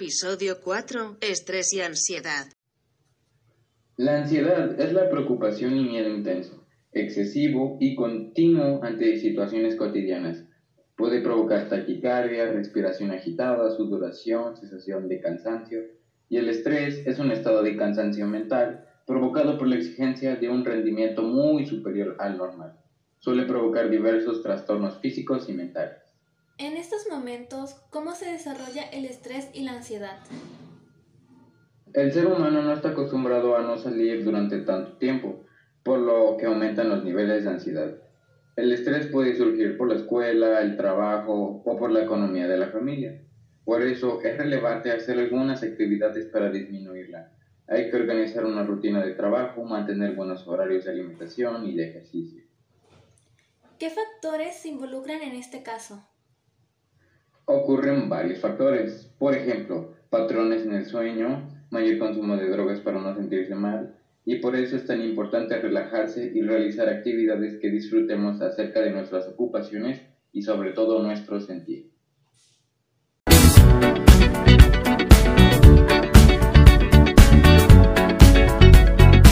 Episodio 4. Estrés y ansiedad. La ansiedad es la preocupación y miedo intenso, excesivo y continuo ante situaciones cotidianas. Puede provocar taquicardia, respiración agitada, sudoración, sensación de cansancio. Y el estrés es un estado de cansancio mental provocado por la exigencia de un rendimiento muy superior al normal. Suele provocar diversos trastornos físicos y mentales. En estos momentos, ¿cómo se desarrolla el estrés y la ansiedad? El ser humano no está acostumbrado a no salir durante tanto tiempo, por lo que aumentan los niveles de ansiedad. El estrés puede surgir por la escuela, el trabajo o por la economía de la familia. Por eso es relevante hacer algunas actividades para disminuirla. Hay que organizar una rutina de trabajo, mantener buenos horarios de alimentación y de ejercicio. ¿Qué factores se involucran en este caso? ocurren varios factores. Por ejemplo, patrones en el sueño, mayor consumo de drogas para no sentirse mal, y por eso es tan importante relajarse y realizar actividades que disfrutemos acerca de nuestras ocupaciones y sobre todo nuestro sentir.